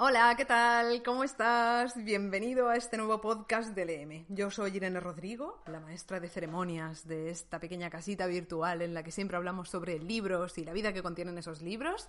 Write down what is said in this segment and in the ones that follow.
Hola, ¿qué tal? ¿Cómo estás? Bienvenido a este nuevo podcast de LM. Yo soy Irene Rodrigo, la maestra de ceremonias de esta pequeña casita virtual en la que siempre hablamos sobre libros y la vida que contienen esos libros.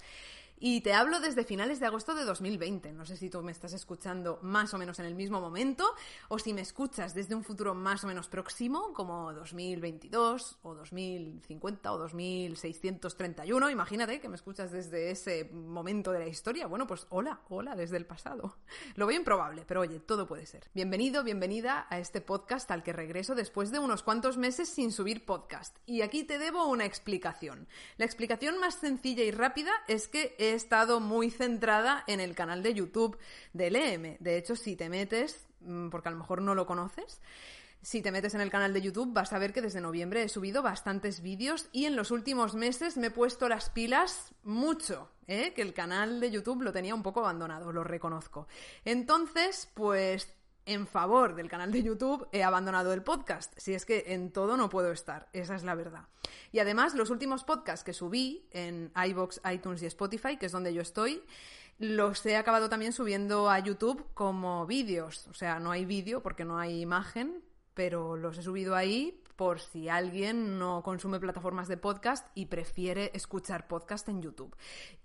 Y te hablo desde finales de agosto de 2020. No sé si tú me estás escuchando más o menos en el mismo momento o si me escuchas desde un futuro más o menos próximo, como 2022 o 2050 o 2631. Imagínate que me escuchas desde ese momento de la historia. Bueno, pues hola, hola desde el pasado. Lo veo improbable, pero oye, todo puede ser. Bienvenido, bienvenida a este podcast al que regreso después de unos cuantos meses sin subir podcast. Y aquí te debo una explicación. La explicación más sencilla y rápida es que he estado muy centrada en el canal de YouTube del EM. De hecho, si te metes, mm, porque a lo mejor no lo conoces, si te metes en el canal de YouTube vas a ver que desde noviembre he subido bastantes vídeos y en los últimos meses me he puesto las pilas mucho, ¿eh? que el canal de YouTube lo tenía un poco abandonado, lo reconozco. Entonces, pues en favor del canal de YouTube he abandonado el podcast. Si es que en todo no puedo estar, esa es la verdad. Y además, los últimos podcasts que subí en iBox, iTunes y Spotify, que es donde yo estoy, los he acabado también subiendo a YouTube como vídeos. O sea, no hay vídeo porque no hay imagen, pero los he subido ahí por si alguien no consume plataformas de podcast y prefiere escuchar podcast en YouTube.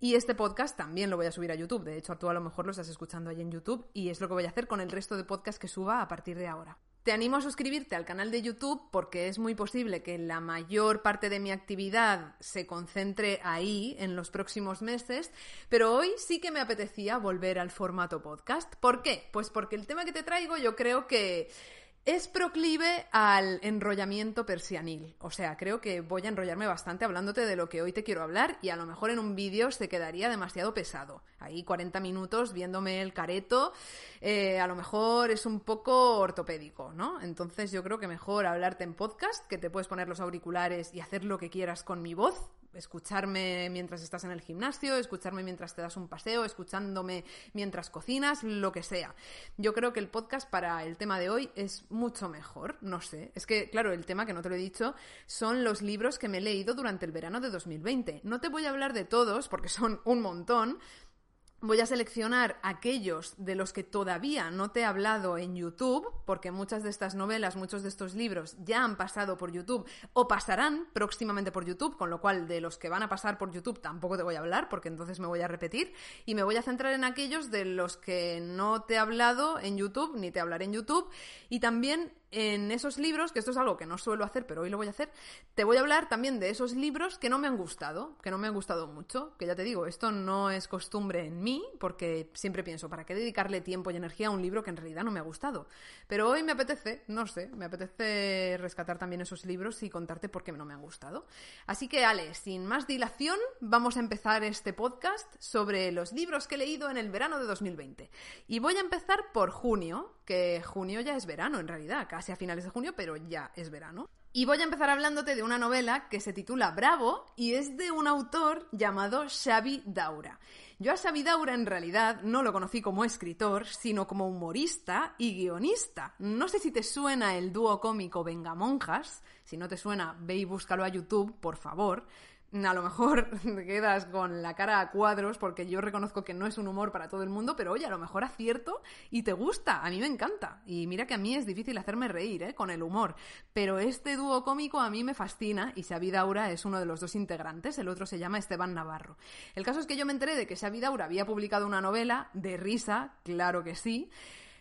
Y este podcast también lo voy a subir a YouTube. De hecho, tú a lo mejor lo estás escuchando ahí en YouTube y es lo que voy a hacer con el resto de podcasts que suba a partir de ahora. Te animo a suscribirte al canal de YouTube porque es muy posible que la mayor parte de mi actividad se concentre ahí en los próximos meses, pero hoy sí que me apetecía volver al formato podcast. ¿Por qué? Pues porque el tema que te traigo yo creo que es proclive al enrollamiento persianil. O sea, creo que voy a enrollarme bastante hablándote de lo que hoy te quiero hablar y a lo mejor en un vídeo se quedaría demasiado pesado. Ahí 40 minutos viéndome el careto, eh, a lo mejor es un poco ortopédico, ¿no? Entonces yo creo que mejor hablarte en podcast, que te puedes poner los auriculares y hacer lo que quieras con mi voz, escucharme mientras estás en el gimnasio, escucharme mientras te das un paseo, escuchándome mientras cocinas, lo que sea. Yo creo que el podcast para el tema de hoy es mucho mejor, no sé. Es que, claro, el tema que no te lo he dicho son los libros que me he leído durante el verano de 2020. No te voy a hablar de todos porque son un montón, Voy a seleccionar aquellos de los que todavía no te he hablado en YouTube, porque muchas de estas novelas, muchos de estos libros ya han pasado por YouTube o pasarán próximamente por YouTube, con lo cual de los que van a pasar por YouTube tampoco te voy a hablar, porque entonces me voy a repetir, y me voy a centrar en aquellos de los que no te he hablado en YouTube, ni te hablaré en YouTube, y también en esos libros, que esto es algo que no suelo hacer, pero hoy lo voy a hacer, te voy a hablar también de esos libros que no me han gustado, que no me han gustado mucho, que ya te digo, esto no es costumbre en mí, porque siempre pienso, ¿para qué dedicarle tiempo y energía a un libro que en realidad no me ha gustado? Pero hoy me apetece, no sé, me apetece rescatar también esos libros y contarte por qué no me han gustado. Así que, Ale, sin más dilación, vamos a empezar este podcast sobre los libros que he leído en el verano de 2020. Y voy a empezar por junio, que junio ya es verano en realidad, casi a finales de junio, pero ya es verano. Y voy a empezar hablándote de una novela que se titula Bravo y es de un autor llamado Xavi Daura. Yo a Xavi Daura en realidad no lo conocí como escritor, sino como humorista y guionista. No sé si te suena el dúo cómico Venga Monjas, si no te suena, ve y búscalo a YouTube, por favor a lo mejor te quedas con la cara a cuadros porque yo reconozco que no es un humor para todo el mundo, pero oye, a lo mejor acierto y te gusta, a mí me encanta. Y mira que a mí es difícil hacerme reír, ¿eh? Con el humor. Pero este dúo cómico a mí me fascina y Xavi Daura es uno de los dos integrantes, el otro se llama Esteban Navarro. El caso es que yo me enteré de que Xavi Daura había publicado una novela de risa, claro que sí,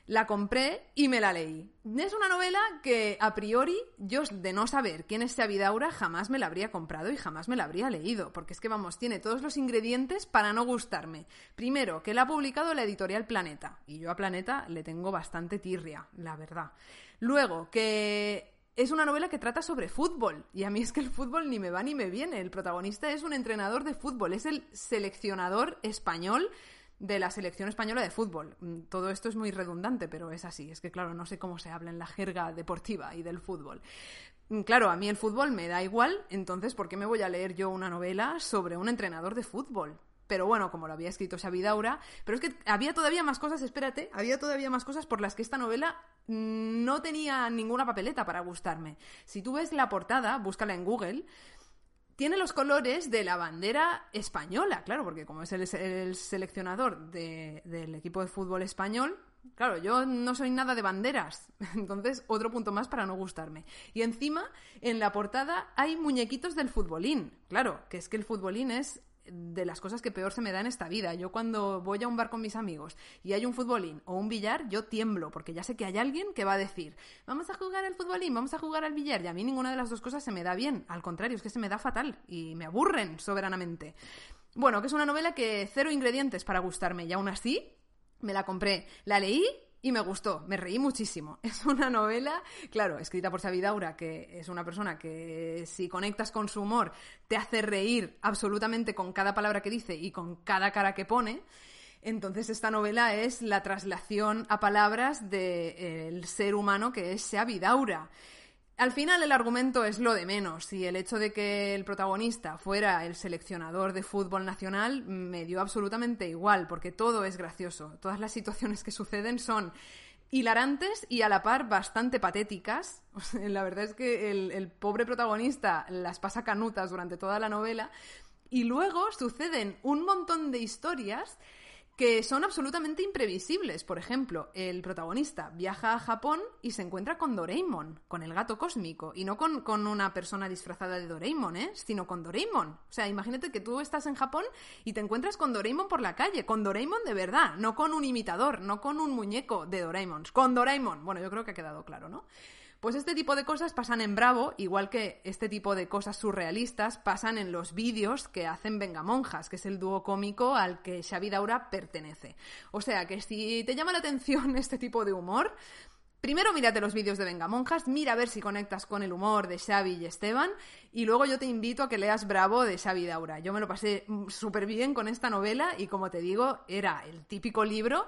la compré y me la leí. Es una novela que a priori yo de no saber quién es Xavi Daura jamás me la habría comprado y jamás me la habría leído, porque es que vamos, tiene todos los ingredientes para no gustarme. Primero, que la ha publicado la editorial Planeta, y yo a Planeta le tengo bastante tirria, la verdad. Luego, que es una novela que trata sobre fútbol. Y a mí es que el fútbol ni me va ni me viene. El protagonista es un entrenador de fútbol, es el seleccionador español de la selección española de fútbol. Mm, todo esto es muy redundante, pero es así. Es que, claro, no sé cómo se habla en la jerga deportiva y del fútbol. Mm, claro, a mí el fútbol me da igual, entonces, ¿por qué me voy a leer yo una novela sobre un entrenador de fútbol? Pero bueno, como lo había escrito Xavi Daura, pero es que había todavía más cosas, espérate, había todavía más cosas por las que esta novela no tenía ninguna papeleta para gustarme. Si tú ves la portada, búscala en Google, tiene los colores de la bandera española, claro, porque como es el, seleccionador del equipo de fútbol español, Claro, yo no soy nada de banderas, entonces otro punto más para no gustarme. Y encima, en la portada hay muñequitos del futbolín. Claro, que es que el futbolín es de las cosas que peor se me da en esta vida. Yo cuando voy a un bar con mis amigos y hay un futbolín o un billar, yo tiemblo, porque ya sé que hay alguien que va a decir, vamos a jugar al futbolín, vamos a jugar al billar, y a mí ninguna de las dos cosas se me da bien. Al contrario, es que se me da fatal y me aburren soberanamente. Bueno, que es una novela que cero ingredientes para gustarme y aún así me la compré, la leí y me gustó, me reí muchísimo. Es una novela, claro, escrita por Sabidaura, que es una persona que si conectas con su humor te hace reír absolutamente con cada palabra que dice y con cada cara que pone. Entonces esta novela es la traslación a palabras del ser humano que es Sabidaura. Al final el argumento es lo de menos y el hecho de que el protagonista fuera el seleccionador de fútbol nacional me dio absolutamente igual porque todo es gracioso. Todas las situaciones que suceden son hilarantes y a la par bastante patéticas. la verdad es que el, el pobre protagonista las pasa canutas durante toda la novela y luego suceden un montón de historias que son absolutamente imprevisibles. Por ejemplo, el protagonista viaja a Japón y se encuentra con Doraemon, con el gato cósmico, y no con, con, una persona disfrazada de Doraemon, ¿eh? sino con Doraemon. O sea, imagínate que tú estás en Japón y te encuentras con Doraemon por la calle, con Doraemon de verdad, no con un imitador, no con un muñeco de Doraemon, con Doraemon. Bueno, yo creo que ha quedado claro, ¿no? Pues este tipo de cosas pasan en Bravo, igual que este tipo de cosas surrealistas pasan en los vídeos que hacen Vengamonjas, que es el dúo cómico al que Xavi Daura pertenece. O sea que si te llama la atención este tipo de humor, Primero mírate los vídeos de Vengamonjas, mira a ver si conectas con el humor de Xavi y Esteban, y luego yo te invito a que leas Bravo de Xavi Daura. Yo me lo pasé súper bien con esta novela y como te digo, era el típico libro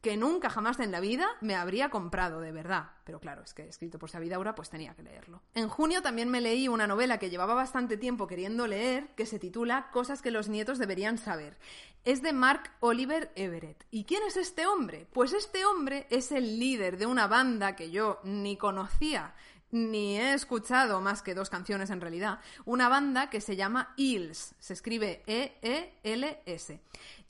que nunca jamás en la vida me habría comprado, de verdad. Pero claro, es que escrito por Sabidaura, pues tenía que leerlo. En junio también me leí una novela que llevaba bastante tiempo queriendo leer, que se titula Cosas que los nietos deberían saber. Es de Mark Oliver Everett. ¿Y quién es este hombre? Pues este hombre es el líder de una banda que yo ni conocía ni he escuchado más que dos canciones en realidad, una banda que se llama Eels, se escribe E-E-L-S.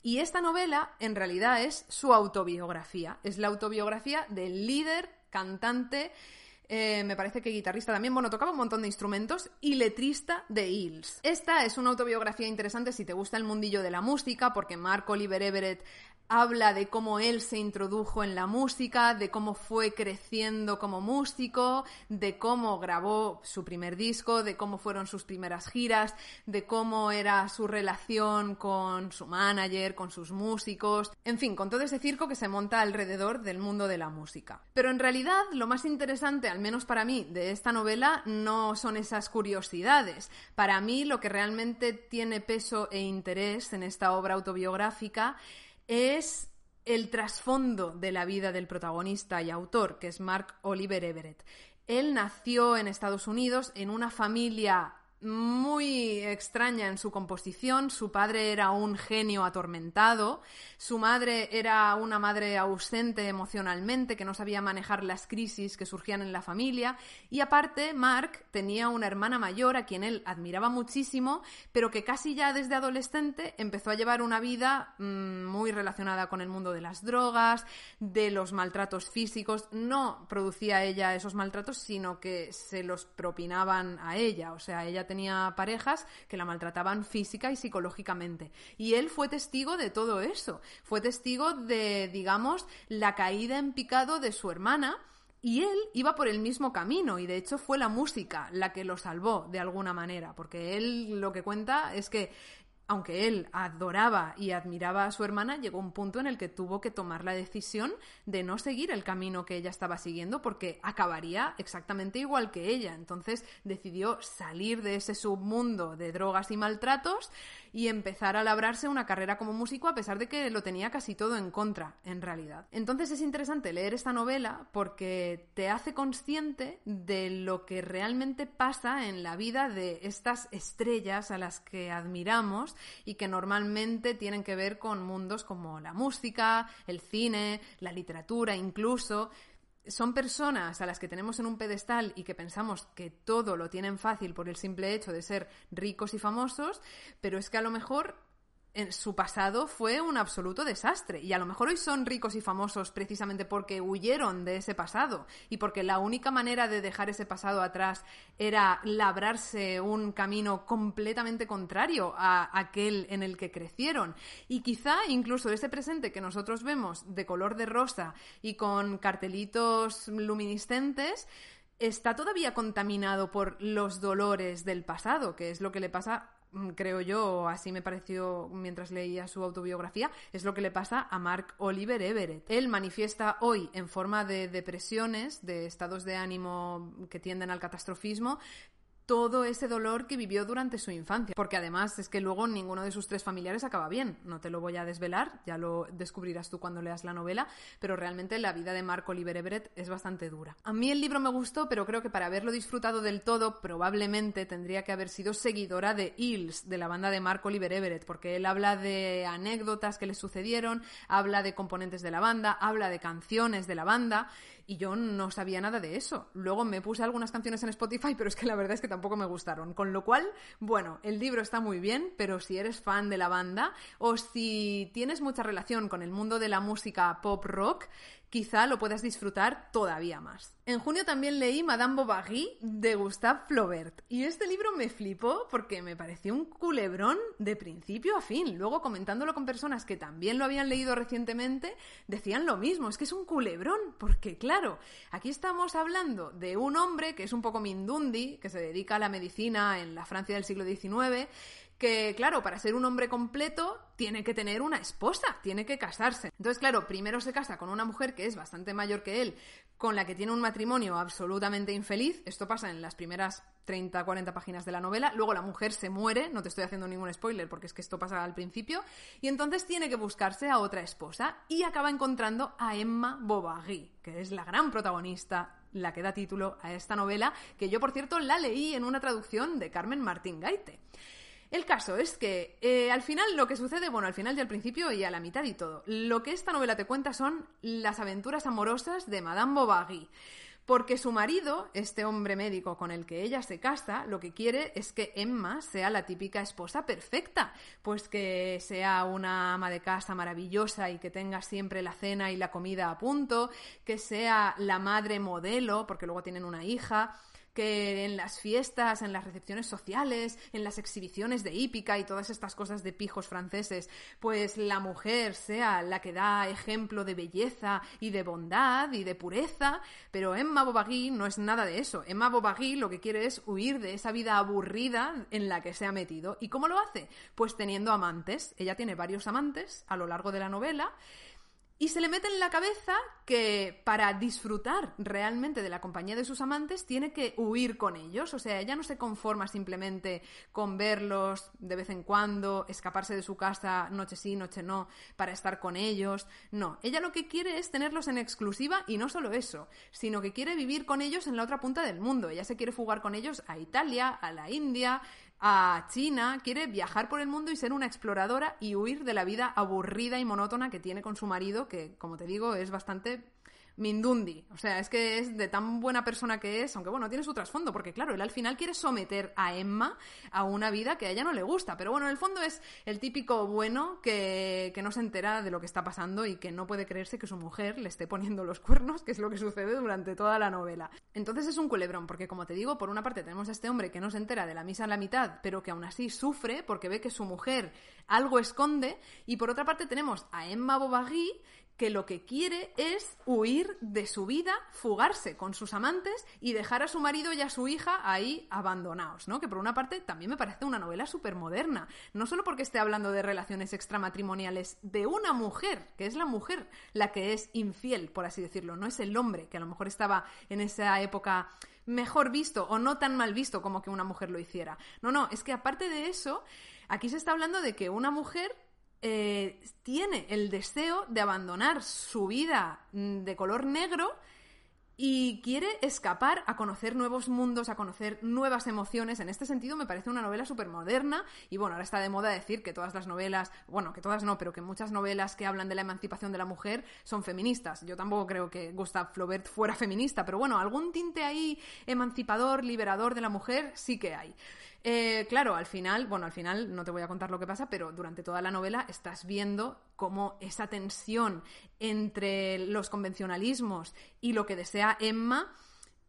Y esta novela en realidad es su autobiografía, es la autobiografía del líder, cantante, eh, me parece que guitarrista también, bueno, tocaba un montón de instrumentos y letrista de Eels. Esta es una autobiografía interesante si te gusta el mundillo de la música, porque Mark Oliver Everett habla de cómo él se introdujo en la música, de cómo fue creciendo como músico, de cómo grabó su primer disco, de cómo fueron sus primeras giras, de cómo era su relación con su manager, con sus músicos, en fin, con todo ese circo que se monta alrededor del mundo de la música. Pero en realidad lo más interesante, al menos para mí, de esta novela no son esas curiosidades. Para mí lo que realmente tiene peso e interés en esta obra autobiográfica es el trasfondo de la vida del protagonista y autor, que es Mark Oliver Everett. Él nació en Estados Unidos en una familia muy extraña en su composición. Su padre era un genio atormentado, su madre era una madre ausente emocionalmente que no sabía manejar las crisis que surgían en la familia y aparte Mark tenía una hermana mayor a quien él admiraba muchísimo, pero que casi ya desde adolescente empezó a llevar una vida mmm, muy relacionada con el mundo de las drogas, de los maltratos físicos. No producía ella esos maltratos, sino que se los propinaban a ella, o sea, ella tenía parejas que la maltrataban física y psicológicamente. Y él fue testigo de todo eso. Fue testigo de, digamos, la caída en picado de su hermana. Y él iba por el mismo camino y de hecho fue la música la que lo salvó de alguna manera, porque él lo que cuenta es que aunque él adoraba y admiraba a su hermana, llegó un punto en el que tuvo que tomar la decisión de no seguir el camino que ella estaba siguiendo porque acabaría exactamente igual que ella. Entonces decidió salir de ese submundo de drogas y maltratos y empezar a labrarse una carrera como músico a pesar de que lo tenía casi todo en contra, en realidad. Entonces es interesante leer esta novela porque te hace consciente de lo que realmente pasa en la vida de estas estrellas a las que admiramos y que normalmente tienen que ver con mundos como la música, el cine, la literatura incluso, son personas a las que tenemos en un pedestal y que pensamos que todo lo tienen fácil por el simple hecho de ser ricos y famosos, pero es que a lo mejor en su pasado fue un absoluto desastre. Y a lo mejor hoy son ricos y famosos precisamente porque huyeron de ese pasado y porque la única manera de dejar ese pasado atrás era labrarse un camino completamente contrario a aquel en el que crecieron. Y quizá incluso ese presente que nosotros vemos de color de rosa y con cartelitos luminiscentes está todavía contaminado por los dolores del pasado, que es lo que le pasa creo yo, así me pareció mientras leía su autobiografía, es lo que le pasa a Mark Oliver Everett. Él manifiesta hoy en forma de depresiones, de estados de ánimo que tienden al catastrofismo, todo ese dolor que vivió durante su infancia. Porque además es que luego ninguno de sus tres familiares acaba bien. No te lo voy a desvelar, ya lo descubrirás tú cuando leas la novela, pero realmente la vida de Mark Oliver Everett es bastante dura. A mí el libro me gustó, pero creo que para haberlo disfrutado del todo, probablemente tendría que haber sido seguidora de Hills, de la banda de Mark Oliver Everett, porque él habla de anécdotas que le sucedieron, habla de componentes de la banda, habla de canciones de la banda, y yo no sabía nada de eso. Luego me puse algunas canciones en Spotify, pero es que la verdad es que tampoco me gustaron. Con lo cual, bueno, el libro está muy bien, pero si eres fan de la banda o si tienes mucha relación con el mundo de la música pop rock, quizá lo puedas disfrutar todavía más. En junio también leí Madame Bovary de Gustave Flaubert y este libro me flipó porque me pareció un culebrón de principio a fin. Luego comentándolo con personas que también lo habían leído recientemente, decían lo mismo, es que es un culebrón, porque claro, aquí estamos hablando de un hombre que es un poco mindundi, que se dedica a la medicina en la Francia del siglo XIX, que, claro, para ser un hombre completo tiene que tener una esposa, tiene que casarse. Entonces, claro, primero se casa con una mujer que es bastante mayor que él, con la que tiene un matrimonio absolutamente infeliz. Esto pasa en las primeras 30, 40 páginas de la novela. Luego la mujer se muere, no te estoy haciendo ningún spoiler porque es que esto pasa al principio. Y entonces tiene que buscarse a otra esposa y acaba encontrando a Emma Bovary, que es la gran protagonista la que da título a esta novela, que yo, por cierto, la leí en una traducción de Carmen Martín Gaite. El caso es que eh, al final lo que sucede, bueno, al final y al principio y a la mitad y todo, lo que esta novela te cuenta son las aventuras amorosas de Madame Bovary. Porque su marido, este hombre médico con el que ella se casa, lo que quiere es que Emma sea la típica esposa perfecta, pues que sea una ama de casa maravillosa y que tenga siempre la cena y la comida a punto, que sea la madre modelo, porque luego tienen una hija, que en las fiestas, en las recepciones sociales, en las exhibiciones de hípica y todas estas cosas de pijos franceses, pues la mujer sea la que da ejemplo de belleza y de bondad y de pureza, pero Emma Bovary no es nada de eso. Emma Bovary lo que quiere es huir de esa vida aburrida en la que se ha metido. ¿Y cómo lo hace? Pues teniendo amantes. Ella tiene varios amantes a lo largo de la novela y se le mete en la cabeza que para disfrutar realmente de la compañía de sus amantes tiene que huir con ellos. O sea, ella no se conforma simplemente con verlos de vez en cuando, escaparse de su casa noche sí, noche no, para estar con ellos. No, ella lo que quiere es tenerlos en exclusiva y no solo eso, sino que quiere vivir con ellos en la otra punta del mundo. Ella se quiere fugar con ellos a Italia, a la India, a China, quiere viajar por el mundo y ser una exploradora y huir de la vida aburrida y monótona que tiene con su marido, que, como te digo, es bastante Mindundi. O sea, es que es de tan buena persona que es, aunque bueno, tiene su trasfondo, porque claro, él al final quiere someter a Emma a una vida que a ella no le gusta. Pero bueno, en el fondo es el típico bueno que, que no se entera de lo que está pasando y que no puede creerse que su mujer le esté poniendo los cuernos, que es lo que sucede durante toda la novela. Entonces es un culebrón, porque como te digo, por una parte tenemos a este hombre que no se entera de la misa en la mitad, pero que aún así sufre porque ve que su mujer algo esconde, y por otra parte tenemos a Emma Bovary que lo que quiere es huir de su vida, fugarse con sus amantes y dejar a su marido y a su hija ahí abandonados, ¿no? Que por una parte también me parece una novela súper moderna, no solo porque esté hablando de relaciones extramatrimoniales de una mujer, que es la mujer la que es infiel, por así decirlo, no es el hombre que a lo mejor estaba en esa época mejor visto o no tan mal visto como que una mujer lo hiciera. No, no, es que aparte de eso, aquí se está hablando de que una mujer eh, tiene el deseo de abandonar su vida mm, de color negro y quiere escapar a conocer nuevos mundos, a conocer nuevas emociones. En este sentido me parece una novela súper moderna y bueno, ahora está de moda decir que todas las novelas, bueno, que todas no, pero que muchas novelas que hablan de la emancipación de la mujer son feministas. Yo tampoco creo que Gustave Flaubert fuera feminista, pero bueno, algún tinte ahí emancipador, liberador de la mujer sí que hay. Eh, claro, al final, bueno, al final no te voy a contar lo que pasa, pero durante toda la novela estás viendo cómo esa tensión entre los convencionalismos y lo que desea Emma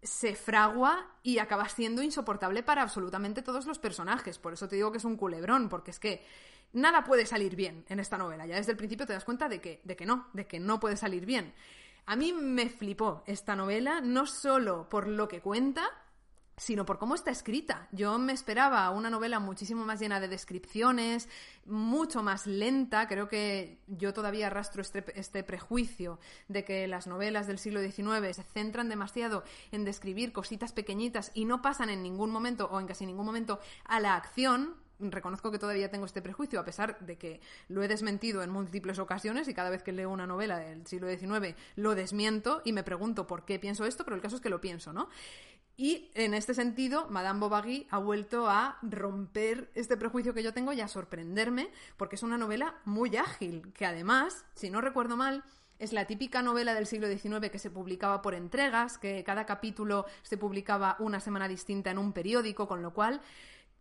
se fragua y acaba siendo insoportable para absolutamente todos los personajes. Por eso te digo que es un culebrón, porque es que nada puede salir bien en esta novela. Ya desde el principio te das cuenta de que, de que no, de que no puede salir bien. A mí me flipó esta novela, no solo por lo que cuenta, sino por cómo está escrita. Yo me esperaba una novela muchísimo más llena de descripciones, mucho más lenta. Creo que yo todavía arrastro este, este, prejuicio de que las novelas del siglo XIX se centran demasiado en describir cositas pequeñitas y no pasan en ningún momento o en casi ningún momento a la acción reconozco que todavía tengo este prejuicio, a pesar de que lo he desmentido en múltiples ocasiones y cada vez que leo una novela del siglo XIX lo desmiento y me pregunto por qué pienso esto, pero el caso es que lo pienso, ¿no? Y en este sentido, Madame Bovary ha vuelto a romper este prejuicio que yo tengo y a sorprenderme, porque es una novela muy ágil, que además, si no recuerdo mal, es la típica novela del siglo XIX que se publicaba por entregas, que cada capítulo se publicaba una semana distinta en un periódico, con lo cual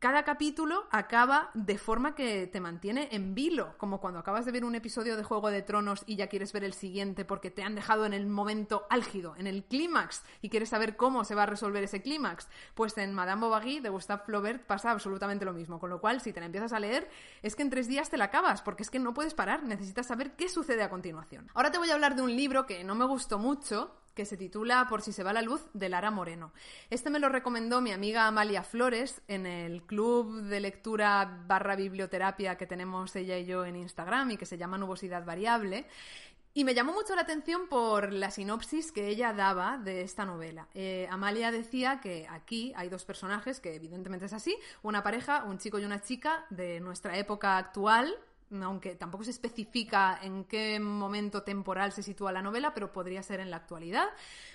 cada capítulo acaba de forma que te mantiene en vilo, como cuando acabas de ver un episodio de Juego de Tronos y ya quieres ver el siguiente porque te han dejado en el momento álgido, en el clímax, y quieres saber cómo se va a resolver ese clímax. Pues en Madame Bovary de Gustave Flaubert pasa absolutamente lo mismo, con lo cual si te la empiezas a leer es que en tres días te la acabas, porque es que no puedes parar, necesitas saber qué sucede a continuación. Ahora te voy a hablar de un libro que no me gustó mucho, que se titula Por si se va la luz de Lara Moreno. Este me lo recomendó mi amiga Amalia Flores en el club de lectura barra biblioterapia que tenemos ella y yo en Instagram y que se llama Nubosidad Variable. Y me llamó mucho la atención por la sinopsis que ella daba de esta novela. Eh, Amalia decía que aquí hay dos personajes, que evidentemente es así, una pareja, un chico y una chica de nuestra época actual, aunque tampoco se especifica en qué momento temporal se sitúa la novela, pero podría ser en la actualidad,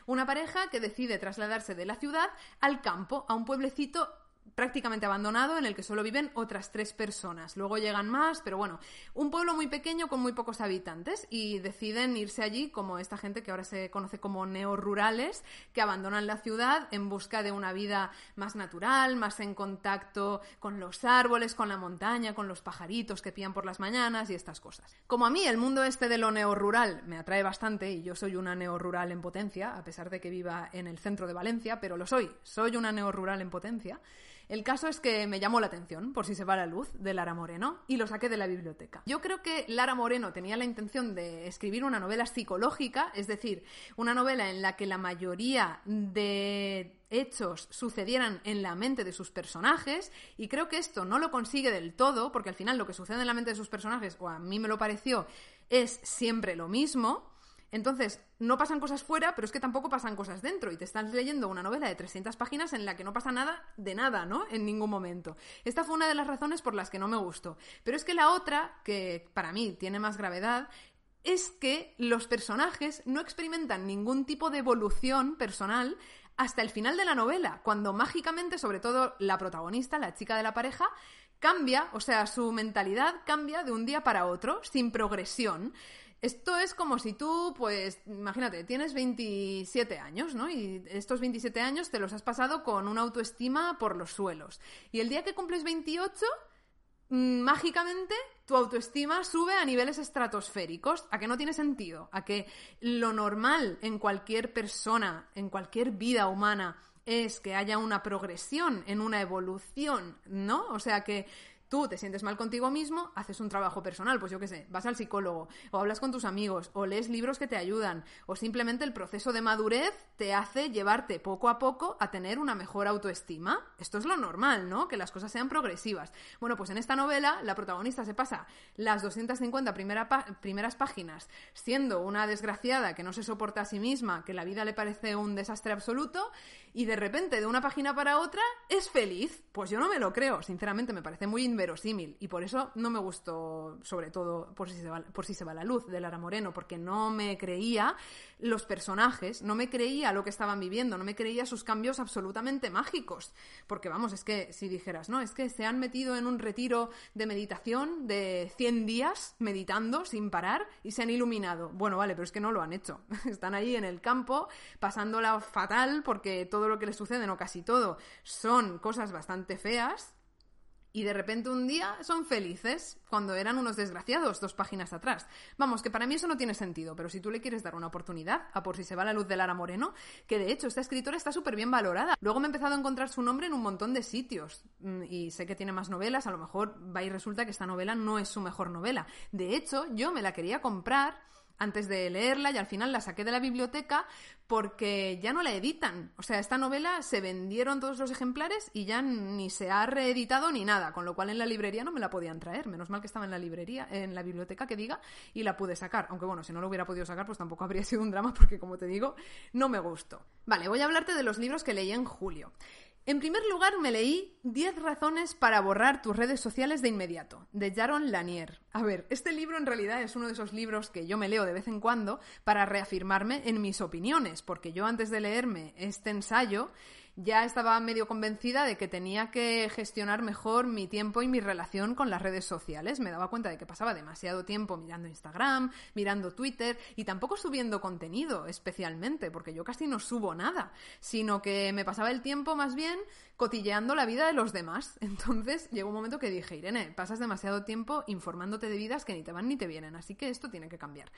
una pareja que decide trasladarse de la ciudad al campo, a un pueblecito prácticamente abandonado en el que solo viven otras tres personas. Luego llegan más, pero bueno, un pueblo muy pequeño con muy pocos habitantes y deciden irse allí como esta gente que ahora se conoce como neorurales, que abandonan la ciudad en busca de una vida más natural, más en contacto con los árboles, con la montaña, con los pajaritos que pían por las mañanas y estas cosas. Como a mí el mundo este de lo neorrural me atrae bastante y yo soy una neorrural en potencia, a pesar de que viva en el centro de Valencia, pero lo soy, soy una neorrural en potencia. El caso es que me llamó la atención, por si se va la luz, de Lara Moreno y lo saqué de la biblioteca. Yo creo que Lara Moreno tenía la intención de escribir una novela psicológica, es decir, una novela en la que la mayoría de hechos sucedieran en la mente de sus personajes y creo que esto no lo consigue del todo porque al final lo que sucede en la mente de sus personajes, o a mí me lo pareció, es siempre lo mismo. Entonces, no pasan cosas fuera, pero es que tampoco pasan cosas dentro. Y te estás leyendo una novela de 300 páginas en la que no pasa nada de nada, ¿no? En ningún momento. Esta fue una de las razones por las que no me gustó. Pero es que la otra, que para mí tiene más gravedad, es que los personajes no experimentan ningún tipo de evolución personal hasta el final de la novela, cuando mágicamente, sobre todo la protagonista, la chica de la pareja, cambia, o sea, su mentalidad cambia de un día para otro, sin progresión. Esto es como si tú, pues, imagínate, tienes 27 años, ¿no? Y estos 27 años te los has pasado con una autoestima por los suelos. Y el día que cumples 28, mm, mágicamente tu autoestima sube a niveles estratosféricos. ¿A que no tiene sentido? A que lo normal en cualquier persona, en cualquier vida humana, es que haya una progresión, en una evolución, ¿no? O sea que tú te sientes mal contigo mismo, haces un trabajo personal, pues yo qué sé, vas al psicólogo, o hablas con tus amigos, o lees libros que te ayudan, o simplemente el proceso de madurez te hace llevarte poco a poco a tener una mejor autoestima. Esto es lo normal, ¿no? Que las cosas sean progresivas. Bueno, pues en esta novela la protagonista se pasa las 250 primeras páginas siendo una desgraciada que no se soporta a sí misma, que la vida le parece un desastre absoluto, y de repente de una página para otra es feliz. Pues yo no me lo creo, sinceramente me parece muy inverosímil. Y por eso no me gustó, sobre todo, por si se va, por si se va la luz, de Lara Moreno, porque no me creía los personajes, no me creía lo que estaban viviendo, no me creía sus cambios absolutamente mágicos. Porque vamos, es que si dijeras, no, es que se han metido en un retiro de meditación de 100 días meditando sin parar y se han iluminado. Bueno, vale, pero es que no lo han hecho. Están ahí en el campo pasándola fatal porque todo lo que les sucede, no casi todo, son cosas bastante feas y de repente un día son felices cuando eran unos desgraciados dos páginas atrás. Vamos, que para mí eso no tiene sentido, pero si tú le quieres dar una oportunidad a por si se va la luz de Lara Moreno, que de hecho esta escritora está súper bien valorada. Luego me he empezado a encontrar su nombre en un montón de sitios mm, y sé que tiene más novelas, a lo mejor va y resulta que esta novela no es su mejor novela. De hecho, yo me la quería comprar antes de leerla y al final la saqué de la biblioteca porque ya no la editan. O sea, esta novela se vendieron todos los ejemplares y ya ni se ha reeditado ni nada, con lo cual en la librería no me la podían traer. Menos mal que estaba en la librería, en la biblioteca que diga, y la pude sacar. Aunque bueno, si no lo hubiera podido sacar, pues tampoco habría sido un drama porque como te digo, no me gustó. Vale, voy a hablarte de los libros que leí en julio. En primer lugar, me leí 10 razones para borrar tus redes sociales de inmediato, de Jaron Lanier. A ver, este libro en realidad es uno de esos libros que yo me leo de vez en cuando para reafirmarme en mis opiniones, porque yo antes de leerme este ensayo ya estaba medio convencida de que tenía que gestionar mejor mi tiempo y mi relación con las redes sociales. Me daba cuenta de que pasaba demasiado tiempo mirando Instagram, mirando Twitter y tampoco subiendo contenido especialmente, porque yo casi no subo nada, sino que me pasaba el tiempo más bien cotilleando la vida de los demás. Entonces llegó un momento que dije, Irene, pasas demasiado tiempo informándote de vidas que ni te van ni te vienen, así que esto tiene que cambiar.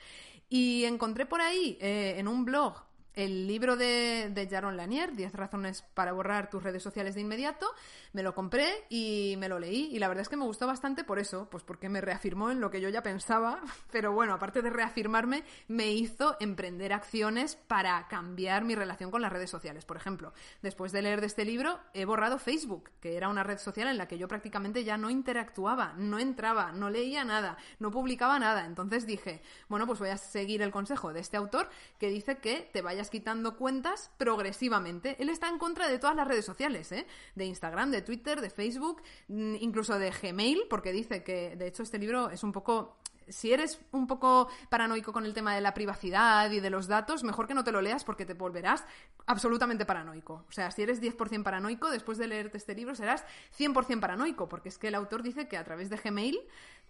Y encontré por ahí, eh, en un blog, el libro de, de Jaron Lanier, 10 razones para borrar tus redes sociales de inmediato, me lo compré y me lo leí y la verdad es que me gustó bastante por eso, pues porque me reafirmó en lo que yo ya pensaba, pero bueno, aparte de reafirmarme, me hizo emprender acciones para cambiar mi relación con las redes sociales. Por ejemplo, después de leer de este libro, he borrado Facebook, que era una red social en la que yo prácticamente ya no interactuaba, no entraba, no leía nada, no publicaba nada. Entonces dije, bueno, pues voy a seguir el consejo de este autor que dice que te vayas quitando cuentas progresivamente. Él está en contra de todas las redes sociales, ¿eh? De Instagram, de Twitter, de Facebook, mm, incluso de Gmail, porque dice que, de hecho, este libro es un poco si eres un poco paranoico con el tema de la privacidad y de los datos, mejor que no te lo leas porque te volverás absolutamente paranoico. O sea, si eres 10% paranoico, después de leerte este libro serás 100% paranoico, porque es que el autor dice que a través de Gmail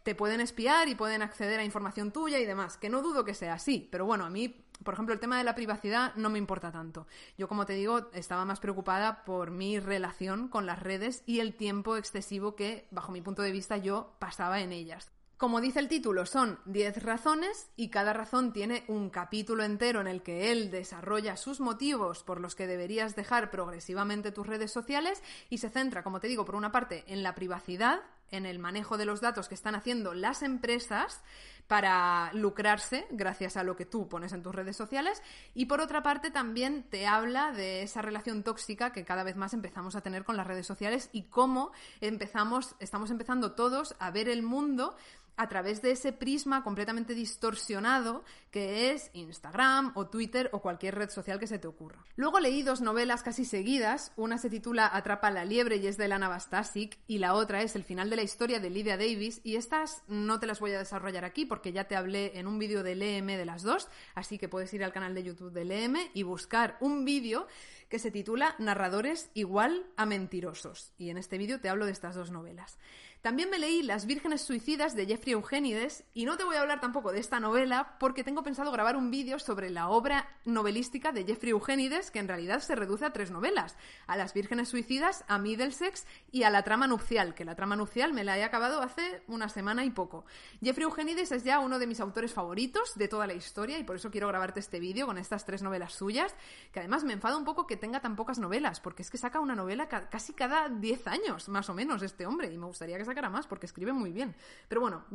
te pueden espiar y pueden acceder a información tuya y demás, que no dudo que sea así, pero bueno, a mí por ejemplo, el tema de la privacidad no me importa tanto. Yo, como te digo, estaba más preocupada por mi relación con las redes y el tiempo excesivo que, bajo mi punto de vista, yo pasaba en ellas. Como dice el título, son 10 razones y cada razón tiene un capítulo entero en el que él desarrolla sus motivos por los que deberías dejar progresivamente tus redes sociales y se centra, como te digo, por una parte en la privacidad, en el manejo de los datos que están haciendo las empresas para lucrarse gracias a lo que tú pones en tus redes sociales y por otra parte también te habla de esa relación tóxica que cada vez más empezamos a tener con las redes sociales y cómo empezamos estamos empezando todos a ver el mundo a través de ese prisma completamente distorsionado que es Instagram o Twitter o cualquier red social que se te ocurra. Luego leí dos novelas casi seguidas, una se titula Atrapa la liebre y es de Lana Bastasic y la otra es El final de la historia de Lydia Davis y estas no te las voy a desarrollar aquí porque ya te hablé en un vídeo del EM de las dos, así que puedes ir al canal de YouTube del EM y buscar un vídeo que se titula Narradores igual a mentirosos y en este vídeo te hablo de estas dos novelas. También me leí Las vírgenes suicidas de Jeffrey Eugenides y no te voy a hablar tampoco de esta novela porque tengo pensado grabar un vídeo sobre la obra novelística de Jeffrey Eugenides que en realidad se reduce a tres novelas, a Las vírgenes suicidas, a Middlesex y a La trama nupcial, que la trama nupcial me la he acabado hace una semana y poco. Jeffrey Eugenides es ya uno de mis autores favoritos de toda la historia y por eso quiero grabarte este vídeo con estas tres novelas suyas, que además me enfada un poco que tenga tan pocas novelas, porque es que saca una novela casi cada 10 años, más o menos, este hombre, y me gustaría que sacara más porque escribe muy bien. Pero bueno,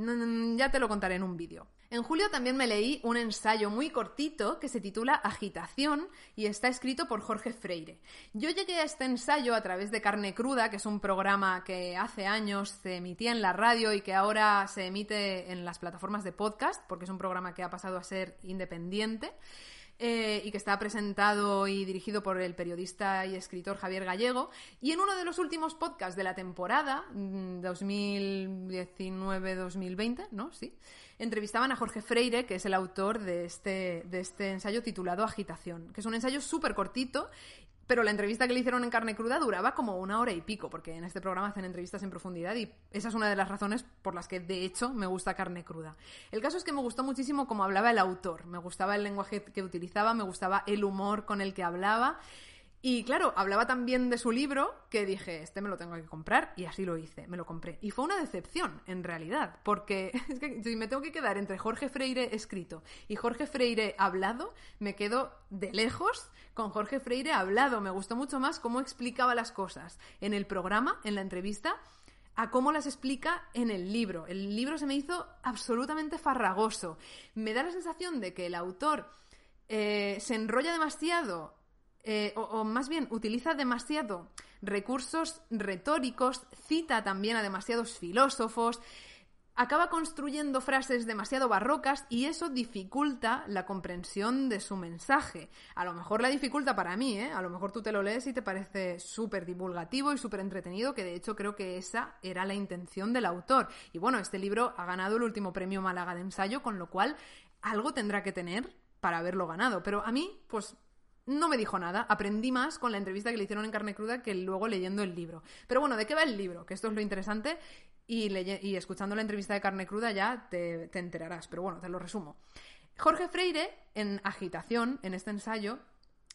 ya te lo contaré en un vídeo. En julio también me leí un ensayo muy cortito que se titula Agitación y está escrito por Jorge Freire. Yo llegué a este ensayo a través de Carne Cruda, que es un programa que hace años se emitía en la radio y que ahora se emite en las plataformas de podcast, porque es un programa que ha pasado a ser independiente. Eh, y que está presentado y dirigido por el periodista y escritor Javier Gallego. Y en uno de los últimos podcasts de la temporada, 2019-2020, mm, ¿no? Sí. Entrevistaban a Jorge Freire, que es el autor de este, de este ensayo titulado Agitación, que es un ensayo súper cortito pero la entrevista que le hicieron en carne cruda duraba como una hora y pico, porque en este programa hacen entrevistas en profundidad y esa es una de las razones por las que de hecho me gusta carne cruda. El caso es que me gustó muchísimo cómo hablaba el autor, me gustaba el lenguaje que utilizaba, me gustaba el humor con el que hablaba y claro, hablaba también de su libro que dije, este me lo tengo que comprar y así lo hice, me lo compré. Y fue una decepción, en realidad, porque es que si me tengo que quedar entre Jorge Freire escrito y Jorge Freire hablado, me quedo de lejos con Jorge Freire hablado. Me gustó mucho más cómo explicaba las cosas en el programa, en la entrevista, a cómo las explica en el libro. El libro se me hizo absolutamente farragoso. Me da la sensación de que el autor eh, se enrolla demasiado eh, o, más bien utiliza demasiado recursos retóricos, cita también a demasiados filósofos, acaba construyendo frases demasiado barrocas y eso dificulta la comprensión de su mensaje. A lo mejor la dificulta para mí, ¿eh? A lo mejor tú te lo lees y te parece súper divulgativo y súper entretenido, que de hecho creo que esa era la intención del autor. Y bueno, este libro ha ganado el último premio Málaga de ensayo, con lo cual algo tendrá que tener para haberlo ganado. Pero a mí, pues no me dijo nada. Aprendí más con la entrevista que le hicieron en carne cruda que luego leyendo el libro. Pero bueno, ¿de qué va el libro? Que esto es lo interesante. Y, y escuchando la entrevista de carne cruda ya te, enterarás. Pero bueno, te lo resumo. Jorge Freire, en Agitación, en este ensayo,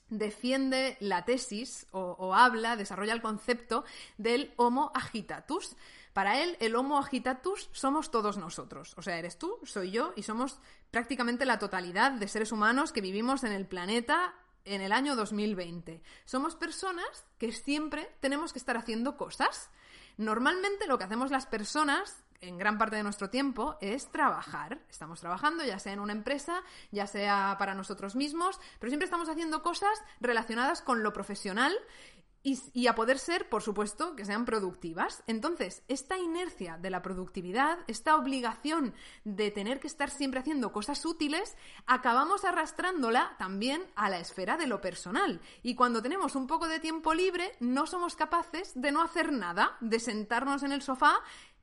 defiende la tesis o, habla, desarrolla el concepto del Homo agitatus. Para él, el Homo agitatus somos todos nosotros. O sea, eres tú, soy yo y somos prácticamente la totalidad de seres humanos que vivimos en el planeta en el año 2020. Somos personas que siempre tenemos que estar haciendo cosas. Normalmente lo que hacemos las personas en gran parte de nuestro tiempo es trabajar. Estamos trabajando, ya sea en una empresa, ya sea para nosotros mismos, pero siempre estamos haciendo cosas relacionadas con lo profesional y, a poder ser, por supuesto, que sean productivas. Entonces, esta inercia de la productividad, esta obligación de tener que estar siempre haciendo cosas útiles, acabamos arrastrándola también a la esfera de lo personal. Y cuando tenemos un poco de tiempo libre, no somos capaces de no hacer nada, de sentarnos en el sofá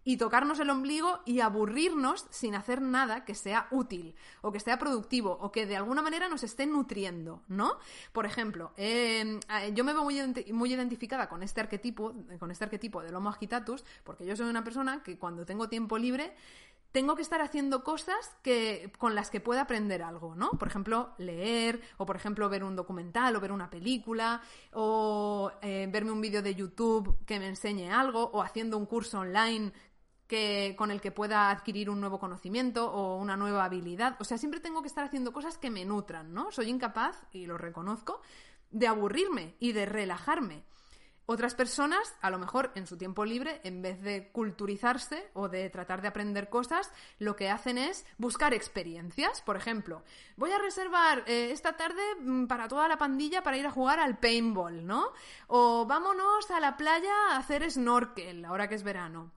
y tocarnos el ombligo y aburrirnos sin hacer nada que sea útil o que sea productivo o que de alguna manera nos esté nutriendo, ¿no? Por ejemplo, em, yo me veo muy, muy, identificada con este arquetipo, con este arquetipo del Homo agitatus, porque yo soy una persona que cuando tengo tiempo libre tengo que estar haciendo cosas que, con las que pueda aprender algo, ¿no? Por ejemplo, leer, o por ejemplo, ver un documental, o ver una película, o eh, verme un vídeo de YouTube que me enseñe algo, o haciendo un curso online que, con el que pueda adquirir un nuevo conocimiento o una nueva habilidad. O sea, siempre tengo que estar haciendo cosas que me nutran, ¿no? Soy incapaz, y lo reconozco, de aburrirme y de relajarme. Otras personas, a lo mejor en su tiempo libre, en vez de culturizarse o de tratar de aprender cosas, lo que hacen es buscar experiencias. Por ejemplo, voy a reservar eh, esta tarde mm, para toda la pandilla para ir a jugar al paintball, ¿no? O vámonos a la playa a hacer snorkel, ahora que es verano.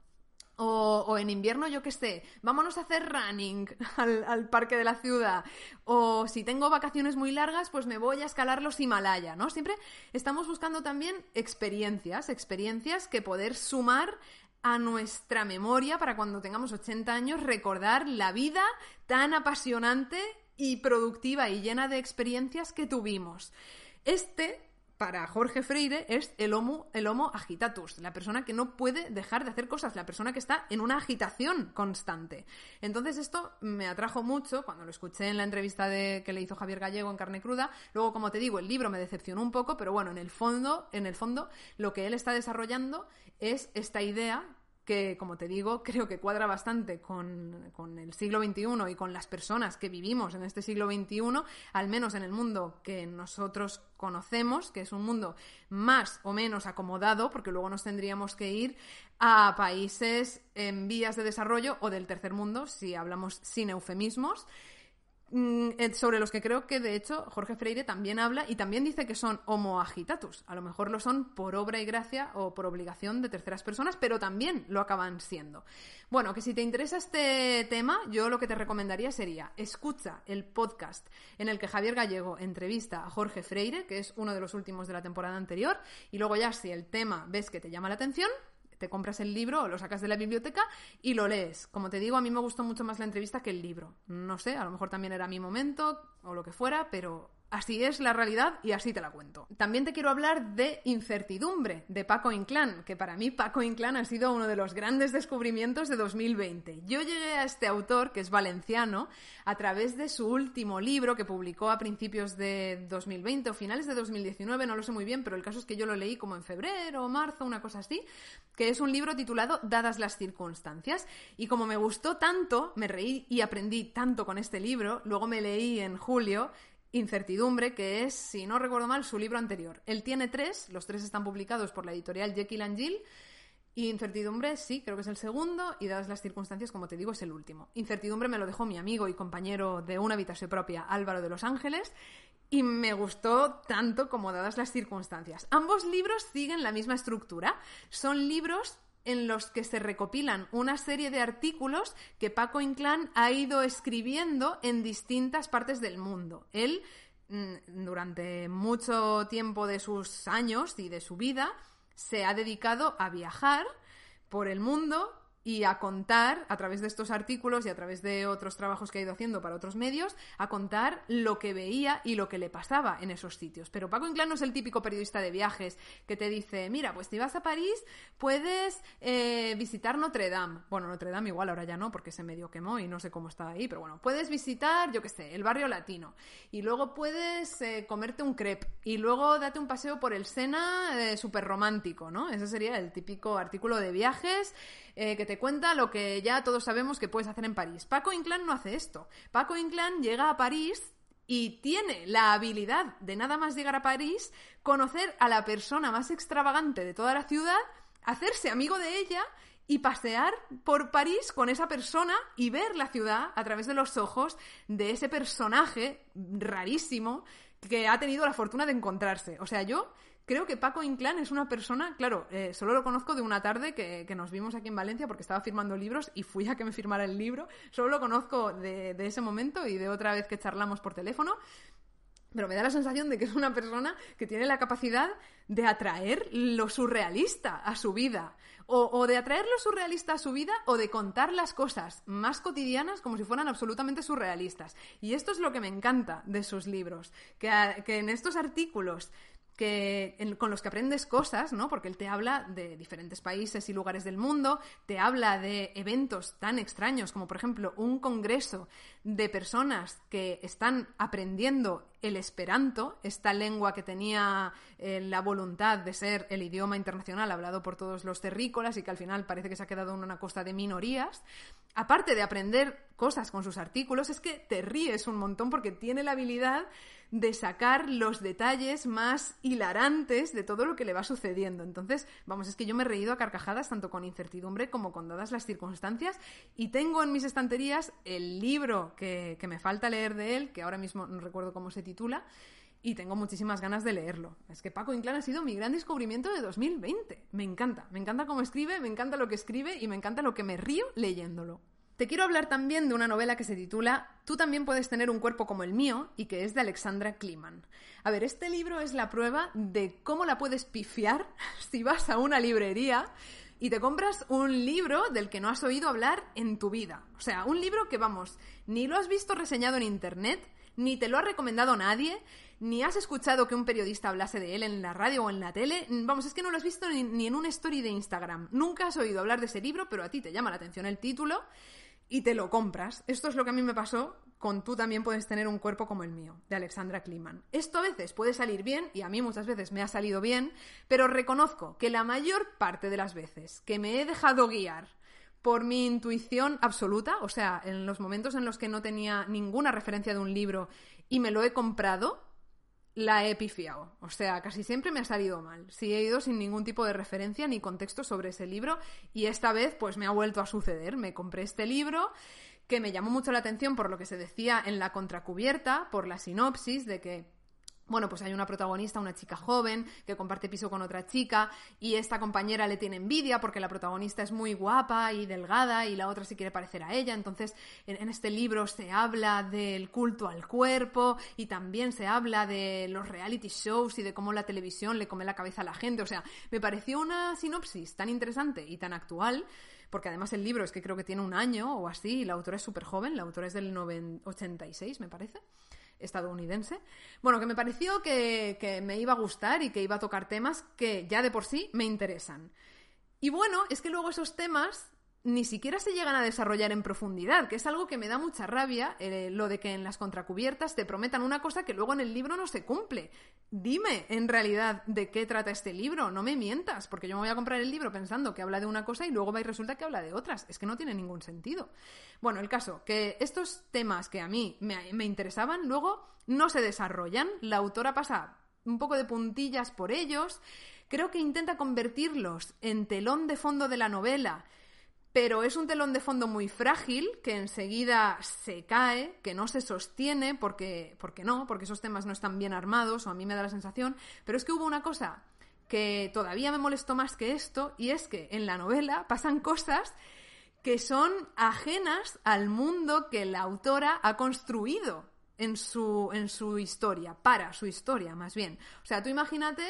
O, en invierno, yo qué sé, vámonos a hacer running al, parque de la ciudad. O si tengo vacaciones muy largas, pues me voy a escalar los Himalaya, ¿no? Siempre estamos buscando también experiencias, experiencias que poder sumar a nuestra memoria para cuando tengamos 80 años recordar la vida tan apasionante y productiva y llena de experiencias que tuvimos. Este para Jorge Freire es el homo, el homo agitatus, la persona que no puede dejar de hacer cosas, la persona que está en una agitación constante. Entonces esto me atrajo mucho cuando lo escuché en la entrevista que le hizo Javier Gallego en Carne Cruda. Luego, como te digo, el libro me decepcionó un poco, pero bueno, en el fondo, en el fondo, lo que él está desarrollando es esta idea que, como te digo, creo que cuadra bastante con, el siglo XXI y con las personas que vivimos en este siglo XXI, al menos en el mundo que nosotros conocemos, que es un mundo más o menos acomodado, porque luego nos tendríamos que ir a países en vías de desarrollo o del tercer mundo, si hablamos sin eufemismos. Mm, sobre los que creo que de hecho Jorge Freire también habla y también dice que son homo agitatus. A lo mejor lo son por obra y gracia o por obligación de terceras personas, pero también lo acaban siendo. Bueno, que si te interesa este tema, yo lo que te recomendaría sería escucha el podcast en el que Javier Gallego entrevista a Jorge Freire, que es uno de los últimos de la temporada anterior, y luego ya si el tema ves que te llama la atención, te compras el libro lo sacas de la biblioteca y lo lees. Como te digo, a mí me gustó mucho más la entrevista que el libro. No sé, a lo mejor también era mi momento o lo que fuera, pero Así es la realidad y así te la cuento. También te quiero hablar de Incertidumbre, de Paco Inclán, que para mí Paco Inclán ha sido uno de los grandes descubrimientos de 2020. Yo llegué a este autor, que es valenciano, a través de su último libro que publicó a principios de 2020 o finales de 2019, no lo sé muy bien, pero el caso es que yo lo leí como en febrero o marzo, una cosa así, que es un libro titulado Dadas las circunstancias. Y como me gustó tanto, me reí y aprendí tanto con este libro, luego me leí en julio Incertidumbre, que es, si no recuerdo mal, su libro anterior. Él tiene tres, los tres están publicados por la editorial Jekyll and Incertidumbre, sí, creo que es el segundo, y dadas las circunstancias, como te digo, es el último. Incertidumbre me lo dejó mi amigo y compañero de una habitación propia, Álvaro de Los Ángeles, y me gustó tanto como dadas las circunstancias. Ambos libros siguen la misma estructura. Son libros en los que se recopilan una serie de artículos que Paco Inclán ha ido escribiendo en distintas partes del mundo. Él, mm, durante mucho tiempo de sus años y de su vida, se ha dedicado a viajar por el mundo y a contar, a través de estos artículos y a través de otros trabajos que ha ido haciendo para otros medios, a contar lo que veía y lo que le pasaba en esos sitios. Pero Paco Inclán no es el típico periodista de viajes que te dice, mira, pues si vas a París puedes eh, visitar Notre Dame. Bueno, Notre Dame igual ahora ya no, porque se medio quemó y no sé cómo está ahí, pero bueno, puedes visitar, yo qué sé, el barrio latino. Y luego puedes eh, comerte un crepe. Y luego date un paseo por el Sena eh, súper romántico, ¿no? Ese sería el típico artículo de viajes eh, que te cuenta lo que ya todos sabemos que puedes hacer en París. Paco Inclán no hace esto. Paco Inclán llega a París y tiene la habilidad de nada más llegar a París, conocer a la persona más extravagante de toda la ciudad, hacerse amigo de ella y pasear por París con esa persona y ver la ciudad a través de los ojos de ese personaje rarísimo que ha tenido la fortuna de encontrarse. O sea, yo Creo que Paco Inclán es una persona, claro, eh, solo lo conozco de una tarde que, nos vimos aquí en Valencia porque estaba firmando libros y fui a que me firmara el libro. Solo lo conozco de, de ese momento y de otra vez que charlamos por teléfono. Pero me da la sensación de que es una persona que tiene la capacidad de atraer lo surrealista a su vida. O, de atraer lo surrealista a su vida o de contar las cosas más cotidianas como si fueran absolutamente surrealistas. Y esto es lo que me encanta de sus libros. Que, que en estos artículos que, con los que aprendes cosas, ¿no? Porque él te habla de diferentes países y lugares del mundo, te habla de eventos tan extraños como, por ejemplo, un congreso de personas que están aprendiendo el esperanto, esta lengua que tenía eh, la voluntad de ser el idioma internacional hablado por todos los terrícolas y que al final parece que se ha quedado en una costa de minorías, aparte de aprender cosas con sus artículos, es que te ríes un montón porque tiene la habilidad de sacar los detalles más hilarantes de todo lo que le va sucediendo. Entonces, vamos, es que yo me he reído a carcajadas tanto con incertidumbre como con dadas las circunstancias y tengo en mis estanterías el libro que, que me falta leer de él, que ahora mismo no recuerdo cómo se titula, y tengo muchísimas ganas de leerlo. Es que Paco Inclán ha sido mi gran descubrimiento de 2020. Me encanta, me encanta cómo escribe, me encanta lo que escribe y me encanta lo que me río leyéndolo. Te quiero hablar también de una novela que se titula Tú también puedes tener un cuerpo como el mío y que es de Alexandra Kliman. A ver, este libro es la prueba de cómo la puedes pifiar si vas a una librería y te compras un libro del que no has oído hablar en tu vida. O sea, un libro que, vamos, ni lo has visto reseñado en Internet, ni te lo ha recomendado nadie, ni has escuchado que un periodista hablase de él en la radio o en la tele. Vamos, es que no lo has visto ni, en una story de Instagram. Nunca has oído hablar de ese libro, pero a ti te llama la atención el título y te lo compras. Esto es lo que a mí me pasó con Tú también puedes tener un cuerpo como el mío, de Alexandra Kliman. Esto a veces puede salir bien, y a mí muchas veces me ha salido bien, pero reconozco que la mayor parte de las veces que me he dejado guiar por mi intuición absoluta, o sea, en los momentos en los que no tenía ninguna referencia de un libro y me lo he comprado, la he pifiado. O sea, casi siempre me ha salido mal. Si he ido sin ningún tipo de referencia ni contexto sobre ese libro y esta vez pues me ha vuelto a suceder. Me compré este libro que me llamó mucho la atención por lo que se decía en la contracubierta, por la sinopsis de que bueno, pues hay una protagonista, una chica joven, que comparte piso con otra chica, y esta compañera le tiene envidia porque la protagonista es muy guapa y delgada y la otra se quiere parecer a ella. Entonces, en, este libro se habla del culto al cuerpo y también se habla de los reality shows y de cómo la televisión le come la cabeza a la gente. O sea, me pareció una sinopsis tan interesante y tan actual porque además el libro es que creo que tiene un año o así, y la autora es súper joven, la autora es del 86, me parece estadounidense. Bueno, que me pareció que, que me iba a gustar y que iba a tocar temas que ya de por sí me interesan. Y bueno, es que luego esos temas ni siquiera se llegan a desarrollar en profundidad, que es algo que me da mucha rabia, eh, lo de que en las contracubiertas te prometan una cosa que luego en el libro no se cumple. Dime, en realidad, de qué trata este libro, no me mientas, porque yo me voy a comprar el libro pensando que habla de una cosa y luego va y resulta que habla de otras. Es que no tiene ningún sentido. Bueno, el caso, que estos temas que a mí me, me interesaban, luego no se desarrollan, la autora pasa un poco de puntillas por ellos, creo que intenta convertirlos en telón de fondo de la novela, pero es un telón de fondo muy frágil que enseguida se cae, que no se sostiene porque, porque no, porque esos temas no están bien armados, o a mí me da la sensación, pero es que hubo una cosa que todavía me molestó más que esto, y es que en la novela pasan cosas que son ajenas al mundo que la autora ha construido en su, en su historia, para su historia más bien. O sea, tú imagínate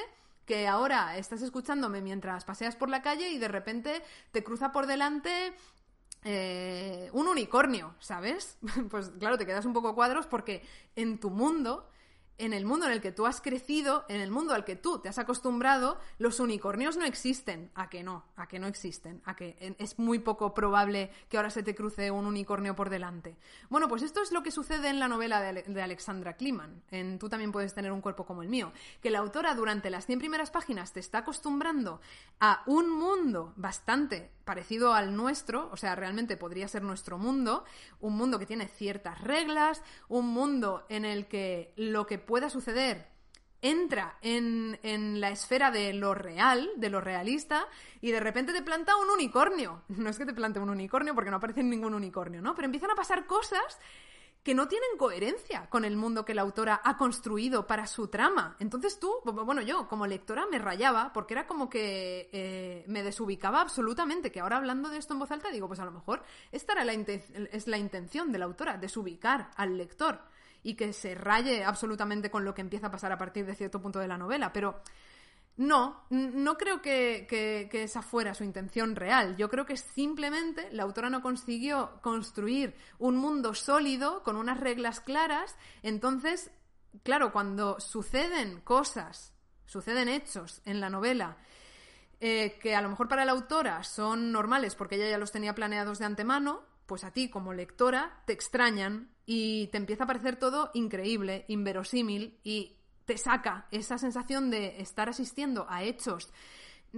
que ahora estás escuchándome mientras paseas por la calle y de repente te cruza por delante eh, un unicornio, ¿sabes? Pues claro, te quedas un poco cuadros porque en tu mundo en el mundo en el que tú has crecido, en el mundo al que tú te has acostumbrado, los unicornios no existen. ¿A que no? ¿A que no existen? ¿A que es muy poco probable que ahora se te cruce un unicornio por delante? Bueno, pues esto es lo que sucede en la novela de, Alexandra Kliman, en Tú también puedes tener un cuerpo como el mío, que la autora durante las 100 primeras páginas te está acostumbrando a un mundo bastante parecido al nuestro, o sea, realmente podría ser nuestro mundo, un mundo que tiene ciertas reglas, un mundo en el que lo que pueda suceder entra en, en, la esfera de lo real, de lo realista, y de repente te planta un unicornio. No es que te plante un unicornio porque no aparece ningún unicornio, ¿no? Pero empiezan a pasar cosas que no tienen coherencia con el mundo que la autora ha construido para su trama. Entonces tú, bueno, yo como lectora me rayaba porque era como que eh, me desubicaba absolutamente, que ahora hablando de esto en voz alta digo, pues a lo mejor esta era la es la intención de la autora, desubicar al lector y que se raye absolutamente con lo que empieza a pasar a partir de cierto punto de la novela, pero no, no creo que, esa fuera su intención real. Yo creo que simplemente la autora no consiguió construir un mundo sólido con unas reglas claras. Entonces, claro, cuando suceden cosas, suceden hechos en la novela eh, que a lo mejor para la autora son normales porque ella ya los tenía planeados de antemano, pues a ti como lectora te extrañan y te empieza a parecer todo increíble, inverosímil y te saca esa sensación de estar asistiendo a hechos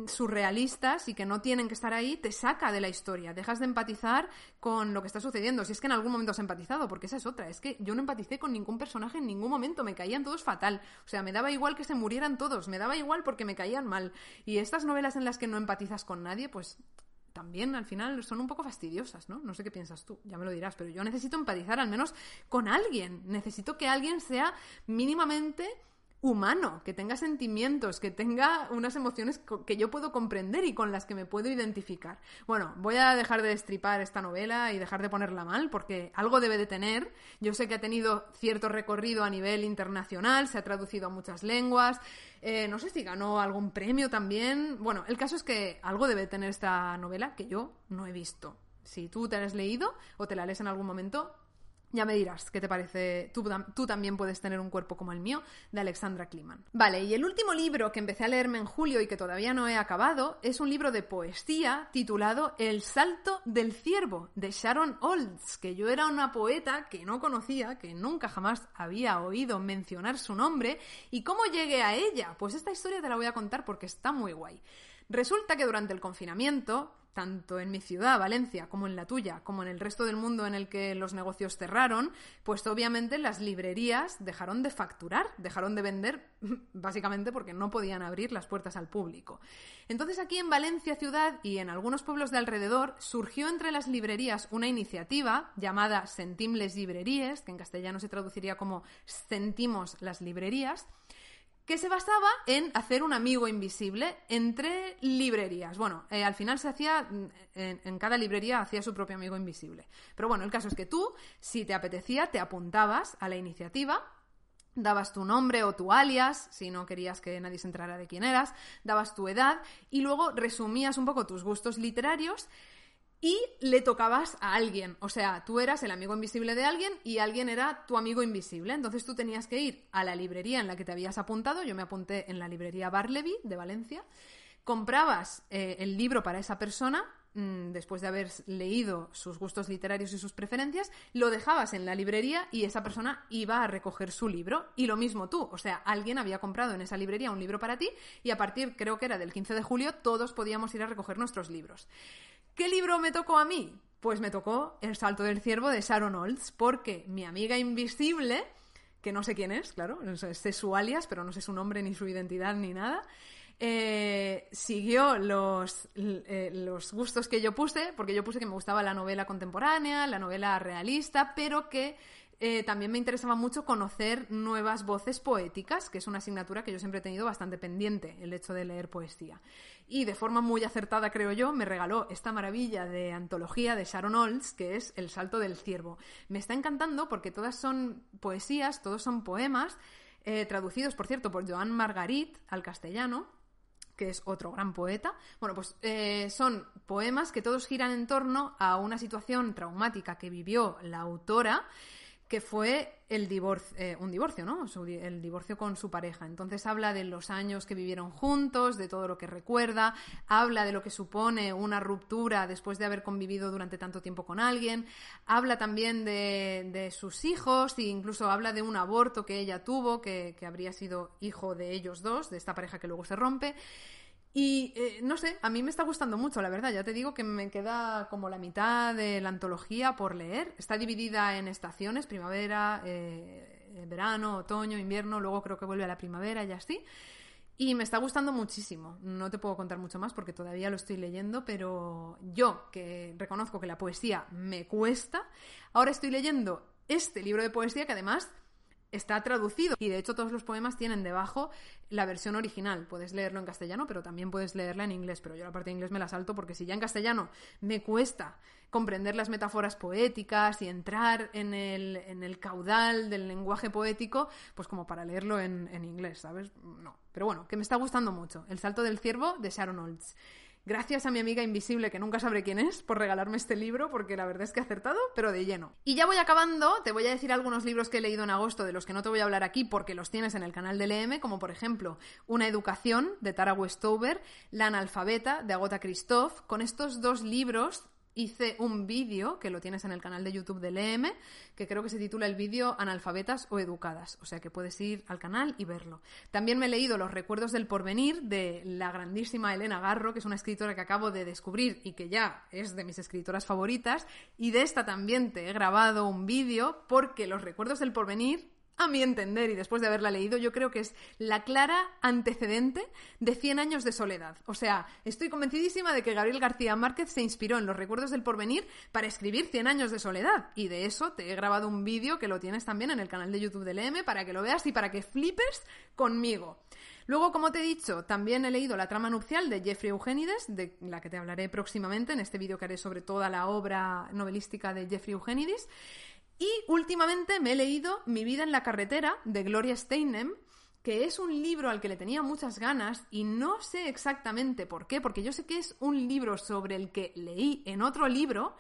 surrealistas y que no tienen que estar ahí, te saca de la historia, dejas de empatizar con lo que está sucediendo, si es que en algún momento has empatizado, porque esa es otra, es que yo no empaticé con ningún personaje en ningún momento, me caían todos fatal, o sea, me daba igual que se murieran todos, me daba igual porque me caían mal, y estas novelas en las que no empatizas con nadie, pues también al final son un poco fastidiosas, ¿no? No sé qué piensas tú, ya me lo dirás, pero yo necesito empatizar al menos con alguien, necesito que alguien sea mínimamente humano, que tenga sentimientos, que tenga unas emociones que yo puedo comprender y con las que me puedo identificar. Bueno, voy a dejar de destripar esta novela y dejar de ponerla mal porque algo debe de tener. Yo sé que ha tenido cierto recorrido a nivel internacional, se ha traducido a muchas lenguas, eh, no sé si ganó algún premio también. Bueno, el caso es que algo debe tener esta novela que yo no he visto. Si tú te la has leído o te la lees en algún momento, ya me dirás qué te parece, tú, también puedes tener un cuerpo como el mío, de Alexandra Kliman. Vale, y el último libro que empecé a leerme en julio y que todavía no he acabado es un libro de poesía titulado El salto del ciervo, de Sharon Olds, que yo era una poeta que no conocía, que nunca jamás había oído mencionar su nombre, y cómo llegué a ella. Pues esta historia te la voy a contar porque está muy guay. Resulta que durante el confinamiento, tanto en mi ciudad, Valencia, como en la tuya, como en el resto del mundo en el que los negocios cerraron, pues obviamente las librerías dejaron de facturar, dejaron de vender, básicamente porque no podían abrir las puertas al público. Entonces aquí en Valencia ciudad y en algunos pueblos de alrededor surgió entre las librerías una iniciativa llamada Sentimles Librerías, que en castellano se traduciría como Sentimos las librerías, que se basaba en hacer un amigo invisible entre librerías. Bueno, eh, al final se hacía, mm, en, cada librería hacía su propio amigo invisible. Pero bueno, el caso es que tú, si te apetecía, te apuntabas a la iniciativa, dabas tu nombre o tu alias, si no querías que nadie se enterara de quién eras, dabas tu edad y luego resumías un poco tus gustos literarios y le tocabas a alguien. O sea, tú eras el amigo invisible de alguien y alguien era tu amigo invisible. Entonces tú tenías que ir a la librería en la que te habías apuntado. Yo me apunté en la librería Barleby de Valencia. Comprabas eh, el libro para esa persona mm, después de haber leído sus gustos literarios y sus preferencias, lo dejabas en la librería y esa persona iba a recoger su libro. Y lo mismo tú, o sea, alguien había comprado en esa librería un libro para ti y a partir, creo que era del 15 de julio, todos podíamos ir a recoger nuestros libros. ¿Qué libro me tocó a mí? Pues me tocó El salto del ciervo de Sharon Olds, porque mi amiga invisible, que no sé quién es, claro, sé su alias, pero no sé su nombre, ni su identidad, ni nada, eh, siguió los, eh, los gustos que yo puse, porque yo puse que me gustaba la novela contemporánea, la novela realista, pero que eh, también me interesaba mucho conocer nuevas voces poéticas, que es una asignatura que yo siempre he tenido bastante pendiente, el hecho de leer poesía. Y de forma muy acertada, creo yo, me regaló esta maravilla de antología de Sharon Olds, que es El Salto del Ciervo. Me está encantando porque todas son poesías, todos son poemas, eh, traducidos, por cierto, por Joan Margarit al castellano, que es otro gran poeta. Bueno, pues eh, son poemas que todos giran en torno a una situación traumática que vivió la autora que fue el divorcio, eh, un divorcio, ¿no? el divorcio con su pareja. Entonces habla de los años que vivieron juntos, de todo lo que recuerda, habla de lo que supone una ruptura después de haber convivido durante tanto tiempo con alguien, habla también de, sus hijos e incluso habla de un aborto que ella tuvo, que, que habría sido hijo de ellos dos, de esta pareja que luego se rompe. Y eh, no sé, a mí me está gustando mucho, la verdad. Ya te digo que me queda como la mitad de la antología por leer. Está dividida en estaciones, primavera, eh, verano, otoño, invierno, luego creo que vuelve a la primavera y así. Y me está gustando muchísimo. No te puedo contar mucho más porque todavía lo estoy leyendo, pero yo, que reconozco que la poesía me cuesta, ahora estoy leyendo este libro de poesía que además está traducido y de hecho todos los poemas tienen debajo la versión original. Puedes leerlo en castellano, pero también puedes leerla en inglés, pero yo la parte de inglés me la salto porque si ya en castellano me cuesta comprender las metáforas poéticas y entrar en el, en el caudal del lenguaje poético, pues como para leerlo en, en inglés, ¿sabes? No. Pero bueno, que me está gustando mucho. El salto del ciervo de Sharon Olds. Gracias a mi amiga invisible, que nunca sabré quién es, por regalarme este libro, porque la verdad es que ha acertado, pero de lleno. Y ya voy acabando, te voy a decir algunos libros que he leído en agosto, de los que no te voy a hablar aquí porque los tienes en el canal de LM, como por ejemplo Una educación, de Tara Westover, La analfabeta, de Agota Christoph. Con estos dos libros hice un vídeo que lo tienes en el canal de YouTube del EM, que creo que se titula el vídeo Analfabetas o Educadas, o sea que puedes ir al canal y verlo. También me he leído Los recuerdos del porvenir de la grandísima Elena Garro, que es una escritora que acabo de descubrir y que ya es de mis escritoras favoritas, y de esta también te he grabado un vídeo porque Los recuerdos del porvenir a mi entender, y después de haberla leído, yo creo que es la clara antecedente de Cien años de soledad. O sea, estoy convencidísima de que Gabriel García Márquez se inspiró en los recuerdos del porvenir para escribir Cien años de soledad. Y de eso te he grabado un vídeo que lo tienes también en el canal de YouTube del M para que lo veas y para que flipes conmigo. Luego, como te he dicho, también he leído La trama nupcial de Jeffrey Eugenides, de la que te hablaré próximamente en este vídeo que haré sobre toda la obra novelística de Jeffrey Eugenides. Y últimamente me he leído Mi vida en la carretera de Gloria Steinem, que es un libro al que le tenía muchas ganas y no sé exactamente por qué, porque yo sé que es un libro sobre el que leí en otro libro,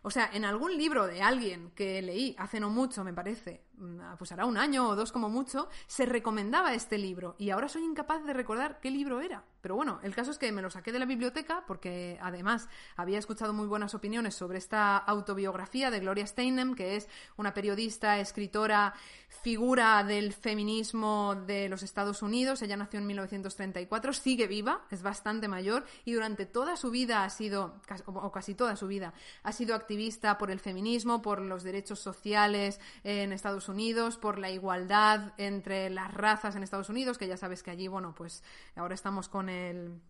o sea, en algún libro de alguien que leí hace no mucho, me parece, mm, pues hará un año o dos como mucho, se recomendaba este libro y ahora soy incapaz de recordar qué libro era. Pero bueno, el caso es que me lo saqué de la biblioteca porque además había escuchado muy buenas opiniones sobre esta autobiografía de Gloria Steinem, que es una periodista, escritora, figura del feminismo de los Estados Unidos. Ella nació en 1934, sigue viva, es bastante mayor y durante toda su vida ha sido, o casi toda su vida, ha sido activista por el feminismo, por los derechos sociales en Estados Unidos, por la igualdad entre las razas en Estados Unidos, que ya sabes que allí, bueno, pues ahora estamos con el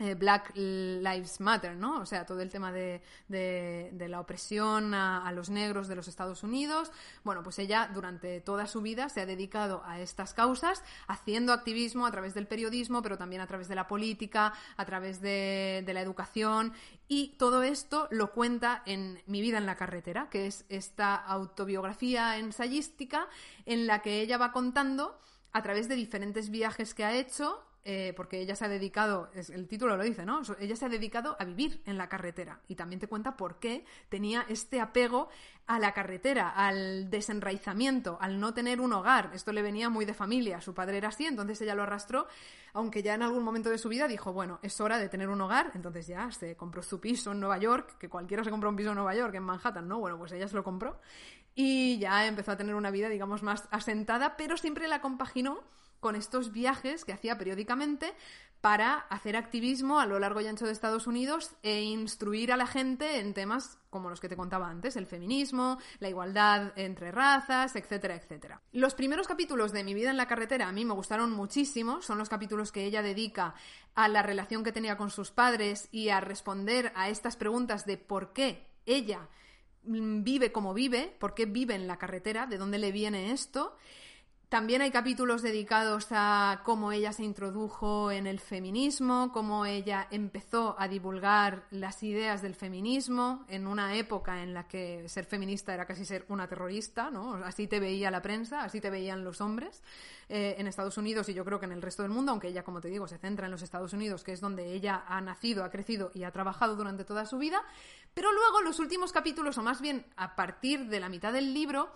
eh, Black Lives Matter, ¿no? O sea, todo el tema de, la opresión a, los negros de los Estados Unidos. Bueno, pues ella durante toda su vida se ha dedicado a estas causas, haciendo activismo a través del periodismo, pero también a través de la política, a través de, de la educación. Y todo esto lo cuenta en Mi vida en la carretera, que es esta autobiografía ensayística en la que ella va contando a través de diferentes viajes que ha hecho eh, porque ella se ha dedicado, el título lo dice, ¿no? Ella se ha dedicado a vivir en la carretera y también te cuenta por qué tenía este apego a la carretera, al desenraizamiento, al no tener un hogar. Esto le venía muy de familia, su padre era así, entonces ella lo arrastró, aunque ya en algún momento de su vida dijo, bueno, es hora de tener un hogar, entonces ya se compró su piso en Nueva York, que cualquiera se compró un piso en Nueva York, en Manhattan, ¿no? Bueno, pues ella se lo compró y ya empezó a tener una vida, digamos, más asentada, pero siempre la compaginó con estos viajes que hacía periódicamente para hacer activismo a lo largo y ancho de Estados Unidos e instruir a la gente en temas como los que te contaba antes, el feminismo, la igualdad entre razas, etcétera, etcétera. Los primeros capítulos de Mi vida en la carretera a mí me gustaron muchísimo, son los capítulos que ella dedica a la relación que tenía con sus padres y a responder a estas preguntas de por qué ella vive como vive, por qué vive en la carretera, de dónde le viene esto. También hay capítulos dedicados a cómo ella se introdujo en el feminismo, cómo ella empezó a divulgar las ideas del feminismo en una época en la que ser feminista era casi ser una terrorista, ¿no? Así te veía la prensa, así te veían los hombres eh, en Estados Unidos y yo creo que en el resto del mundo, aunque ella, como te digo, se centra en los Estados Unidos, que es donde ella ha nacido, ha crecido y ha trabajado durante toda su vida. Pero luego los últimos capítulos, o más bien a partir de la mitad del libro,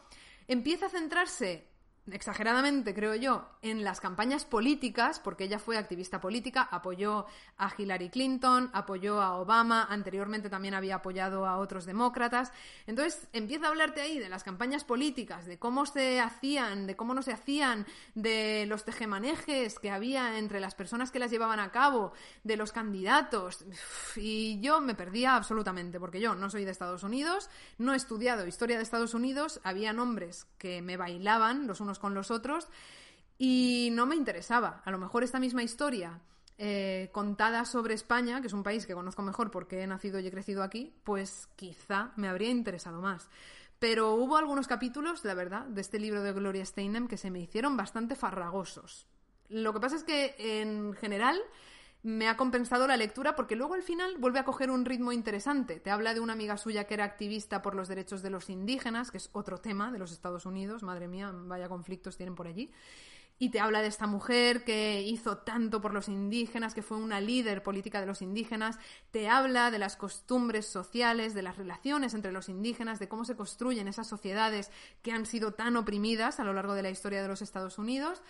empieza a centrarse exageradamente, creo yo, en las campañas políticas, porque ella fue activista política, apoyó a Hillary Clinton, apoyó a Obama, anteriormente también había apoyado a otros demócratas. Entonces empieza a hablarte ahí de las campañas políticas, de cómo se hacían, de cómo no se hacían, de los tejemanejes que había entre las personas que las llevaban a cabo, de los candidatos. Y yo me perdía absolutamente, porque yo no soy de Estados Unidos, no he estudiado historia de Estados Unidos, había nombres que me bailaban los unos con los otros y no me interesaba. A lo mejor esta misma historia eh, contada sobre España, que es un país que conozco mejor porque he nacido y he crecido aquí, pues quizá me habría interesado más. Pero hubo algunos capítulos, la verdad, de este libro de Gloria Steinem que se me hicieron bastante farragosos. Lo que pasa es que, en general, me ha compensado la lectura porque luego al final vuelve a coger un ritmo interesante. Te habla de una amiga suya que era activista por los derechos de los indígenas, que es otro tema de los Estados Unidos, madre mía, vaya conflictos tienen por allí. Y te habla de esta mujer que hizo tanto por los indígenas, que fue una líder política de los indígenas. Te habla de las costumbres sociales, de las relaciones entre los indígenas, de cómo se construyen esas sociedades que han sido tan oprimidas a lo largo de la historia de los Estados Unidos.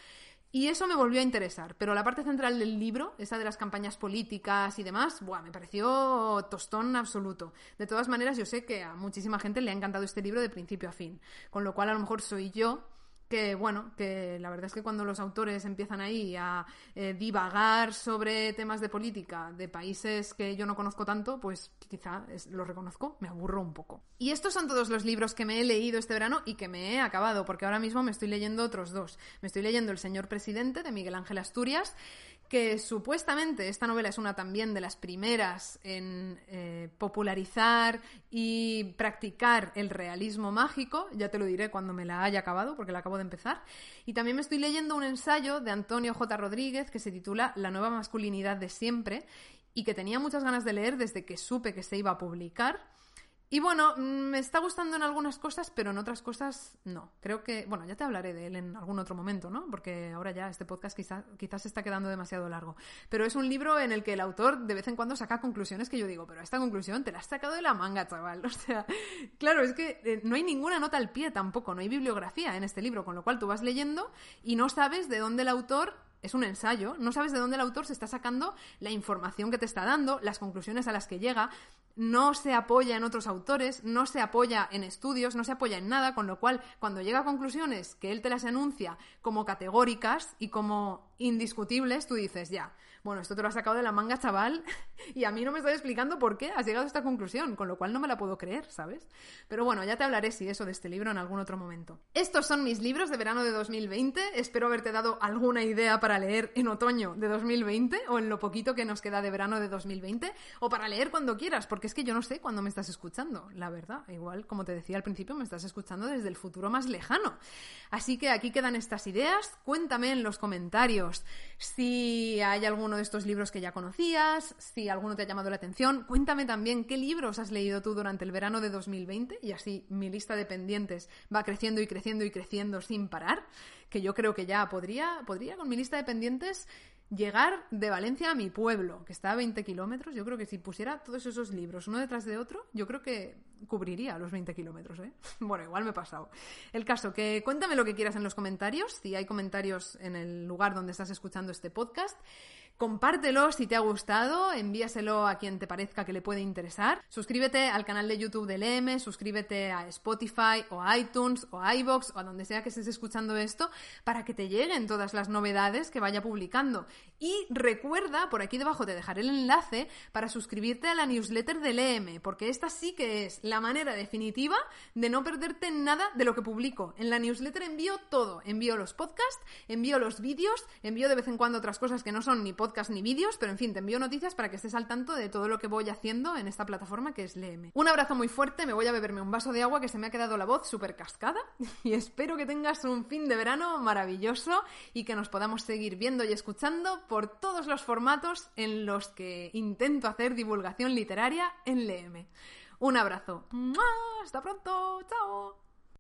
Y eso me volvió a interesar, pero la parte central del libro, esa de las campañas políticas y demás, buah, me pareció tostón absoluto. De todas maneras, yo sé que a muchísima gente le ha encantado este libro de principio a fin, con lo cual a lo mejor soy yo que bueno, que la verdad es que cuando los autores empiezan ahí a eh, divagar sobre temas de política de países que yo no conozco tanto, pues quizá lo reconozco, me aburro un poco. Y estos son todos los libros que me he leído este verano y que me he acabado, porque ahora mismo me estoy leyendo otros dos. Me estoy leyendo El señor presidente de Miguel Ángel Asturias que supuestamente esta novela es una también de las primeras en eh, popularizar y practicar el realismo mágico, ya te lo diré cuando me la haya acabado, porque la acabo de empezar, y también me estoy leyendo un ensayo de Antonio J. Rodríguez que se titula La nueva masculinidad de siempre y que tenía muchas ganas de leer desde que supe que se iba a publicar y bueno, mm, me está gustando en algunas cosas, pero en otras cosas no. Creo que, bueno, ya te hablaré de él en algún otro momento, ¿no? Porque ahora ya este podcast quizás se está quedando demasiado largo. Pero es un libro en el que el autor de vez en cuando saca conclusiones que yo digo, pero esta conclusión te la has sacado de la manga, chaval. O sea, claro, es que eh, no hay ninguna nota al pie tampoco, no hay bibliografía en este libro, con lo cual tú vas leyendo y no sabes de dónde el autor es un ensayo, no sabes de dónde el autor se está sacando la información que te está dando, las conclusiones a las que llega, no se apoya en otros autores, no se apoya en estudios, no se apoya en nada, con lo cual cuando llega a conclusiones que él te las anuncia como categóricas y como indiscutibles, tú dices, ya, bueno, esto te lo has sacado de la manga, chaval, y a mí no me estás explicando por qué has llegado a esta conclusión, con lo cual no me la puedo creer, ¿sabes? Pero bueno, ya te hablaré si eso de este libro en algún otro momento. Estos son mis libros de verano de 2020, espero haberte dado alguna idea para leer en otoño de 2020 o en lo poquito que nos queda de verano de 2020 o para leer cuando quieras, porque es que yo no sé cuándo me estás escuchando, la verdad. Igual, como te decía al principio, me estás escuchando desde el futuro más lejano. Así que aquí quedan estas ideas, cuéntame en los comentarios si hay algún de estos libros que ya conocías, si alguno te ha llamado la atención. Cuéntame también qué libros has leído tú durante el verano de 2020 y así mi lista de pendientes va creciendo y creciendo y creciendo sin parar, que yo creo que ya podría, podría con mi lista de pendientes llegar de Valencia a mi pueblo, que está a 20 kilómetros. Yo creo que si pusiera todos esos libros uno detrás de otro, yo creo que cubriría los 20 kilómetros, ¿eh? Bueno, igual me he pasado. El caso, que cuéntame lo que quieras en los comentarios, si hay comentarios en el lugar donde estás escuchando este podcast. Compártelo si te ha gustado, envíaselo a quien te parezca que le puede interesar. Suscríbete al canal de YouTube del M, suscríbete a Spotify o a iTunes o a iBox o a donde sea que estés escuchando esto para que te lleguen todas las novedades que vaya publicando. Y recuerda, por aquí debajo te dejaré el enlace para suscribirte a la newsletter del EM, porque esta sí que es la manera definitiva de no perderte nada de lo que publico. En la newsletter envío todo, envío los podcasts, envío los vídeos, envío de vez en cuando otras cosas que no son ni podcast ni vídeos, pero en fin, te envío noticias para que estés al tanto de todo lo que voy haciendo en esta plataforma que es LM. Un abrazo muy fuerte, me voy a beberme un vaso de agua que se me ha quedado la voz súper cascada y espero que tengas un fin de verano maravilloso y que nos podamos seguir viendo y escuchando por todos los formatos en los que intento hacer divulgación literaria en LM. Un abrazo. Hasta pronto. Chao.